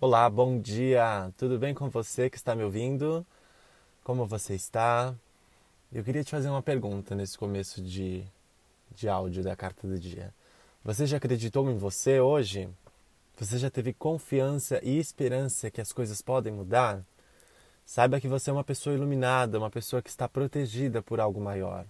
Olá, bom dia! Tudo bem com você que está me ouvindo? Como você está? Eu queria te fazer uma pergunta nesse começo de, de áudio da carta do dia. Você já acreditou em você hoje? Você já teve confiança e esperança que as coisas podem mudar? Saiba que você é uma pessoa iluminada, uma pessoa que está protegida por algo maior.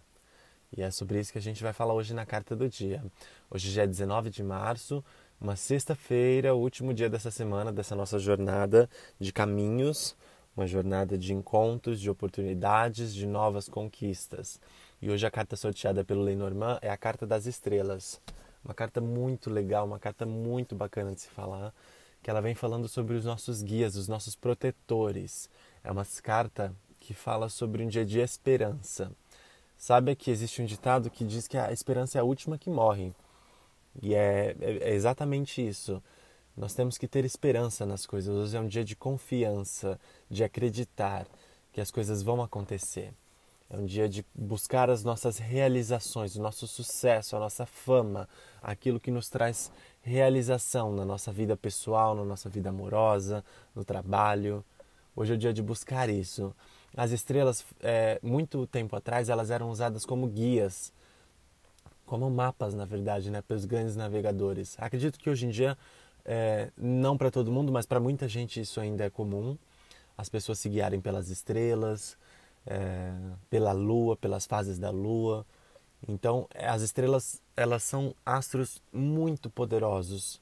E é sobre isso que a gente vai falar hoje na carta do dia. Hoje já é 19 de março, uma sexta-feira, último dia dessa semana, dessa nossa jornada de caminhos, uma jornada de encontros, de oportunidades, de novas conquistas. E hoje a carta sorteada pelo Lenormand é a carta das estrelas. Uma carta muito legal, uma carta muito bacana de se falar, que ela vem falando sobre os nossos guias, os nossos protetores. É uma carta que fala sobre um dia de esperança. Sabe que existe um ditado que diz que a esperança é a última que morre. E é, é, é exatamente isso. Nós temos que ter esperança nas coisas. Hoje é um dia de confiança, de acreditar que as coisas vão acontecer. É um dia de buscar as nossas realizações, o nosso sucesso, a nossa fama, aquilo que nos traz realização na nossa vida pessoal, na nossa vida amorosa, no trabalho. Hoje é o dia de buscar isso. As estrelas, é, muito tempo atrás, elas eram usadas como guias como mapas, na verdade, né, pelos grandes navegadores. Acredito que hoje em dia, é, não para todo mundo, mas para muita gente isso ainda é comum. As pessoas se guiarem pelas estrelas, é, pela lua, pelas fases da lua. Então, as estrelas, elas são astros muito poderosos,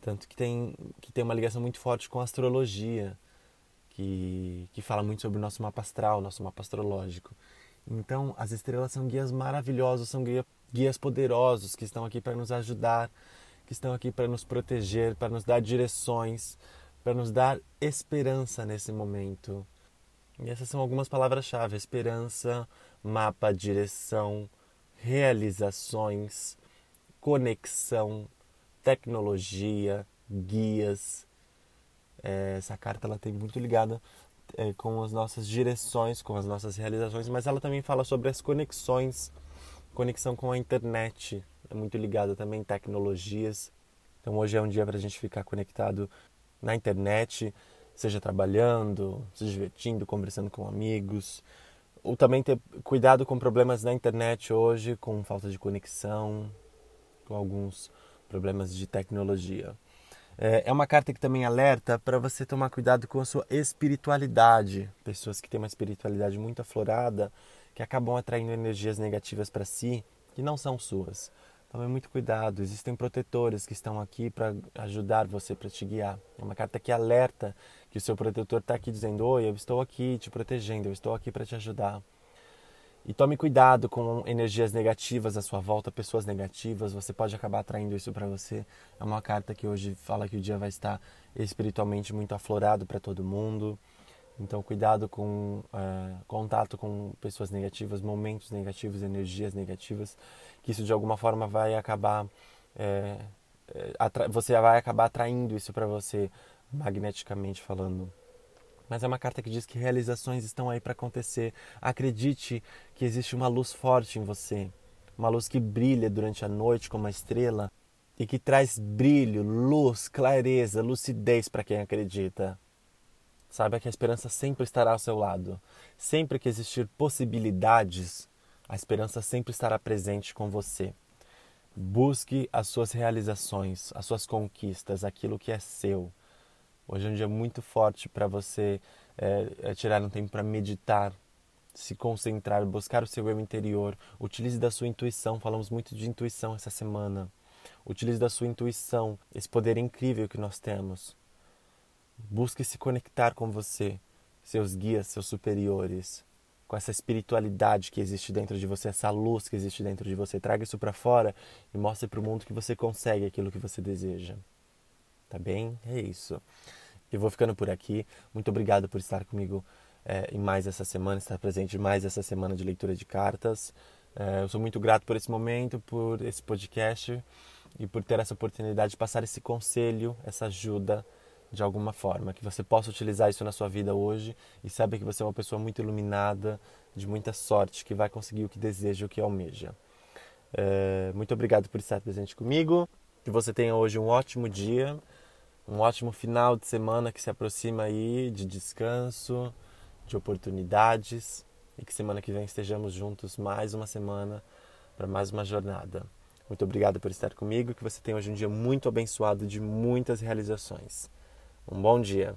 tanto que tem, que tem uma ligação muito forte com a astrologia, que, que fala muito sobre o nosso mapa astral, nosso mapa astrológico. Então, as estrelas são guias maravilhosos, são guia, guias poderosos que estão aqui para nos ajudar, que estão aqui para nos proteger, para nos dar direções, para nos dar esperança nesse momento. E essas são algumas palavras-chave: esperança, mapa, direção, realizações, conexão, tecnologia, guias. É, essa carta ela tem muito ligada é, com as nossas direções, com as nossas realizações, mas ela também fala sobre as conexões, conexão com a internet, é muito ligada também tecnologias. Então hoje é um dia para a gente ficar conectado na internet, seja trabalhando, se divertindo, conversando com amigos, ou também ter cuidado com problemas na internet hoje, com falta de conexão, com alguns problemas de tecnologia. É, é uma carta que também alerta para você tomar cuidado com a sua espiritualidade. Pessoas que têm uma espiritualidade muito aflorada, que acabam atraindo energias negativas para si, que não são suas. Tome muito cuidado, existem protetores que estão aqui para ajudar você, para te guiar. É uma carta que alerta que o seu protetor está aqui dizendo: Oi, eu estou aqui te protegendo, eu estou aqui para te ajudar. E tome cuidado com energias negativas à sua volta, pessoas negativas, você pode acabar atraindo isso para você. É uma carta que hoje fala que o dia vai estar espiritualmente muito aflorado para todo mundo. Então, cuidado com é, contato com pessoas negativas, momentos negativos, energias negativas, que isso de alguma forma vai acabar. É, você vai acabar atraindo isso para você, magneticamente falando. Mas é uma carta que diz que realizações estão aí para acontecer. Acredite que existe uma luz forte em você, uma luz que brilha durante a noite como uma estrela e que traz brilho, luz, clareza, lucidez para quem acredita. Saiba que a esperança sempre estará ao seu lado. Sempre que existir possibilidades, a esperança sempre estará presente com você. Busque as suas realizações, as suas conquistas, aquilo que é seu. Hoje é um dia muito forte para você é, é tirar um tempo para meditar, se concentrar, buscar o seu eu interior. Utilize da sua intuição. Falamos muito de intuição essa semana. Utilize da sua intuição, esse poder incrível que nós temos. Busque se conectar com você, seus guias, seus superiores, com essa espiritualidade que existe dentro de você, essa luz que existe dentro de você. Traga isso para fora e mostre para o mundo que você consegue aquilo que você deseja. Tá bem? É isso. Eu vou ficando por aqui. Muito obrigado por estar comigo é, em mais essa semana, estar presente mais essa semana de leitura de cartas. É, eu sou muito grato por esse momento, por esse podcast e por ter essa oportunidade de passar esse conselho, essa ajuda de alguma forma, que você possa utilizar isso na sua vida hoje e saiba que você é uma pessoa muito iluminada, de muita sorte, que vai conseguir o que deseja, o que almeja. É, muito obrigado por estar presente comigo. Que você tenha hoje um ótimo dia, um ótimo final de semana que se aproxima aí de descanso, de oportunidades e que semana que vem estejamos juntos mais uma semana para mais uma jornada. Muito obrigado por estar comigo, que você tenha hoje um dia muito abençoado de muitas realizações. Um bom dia.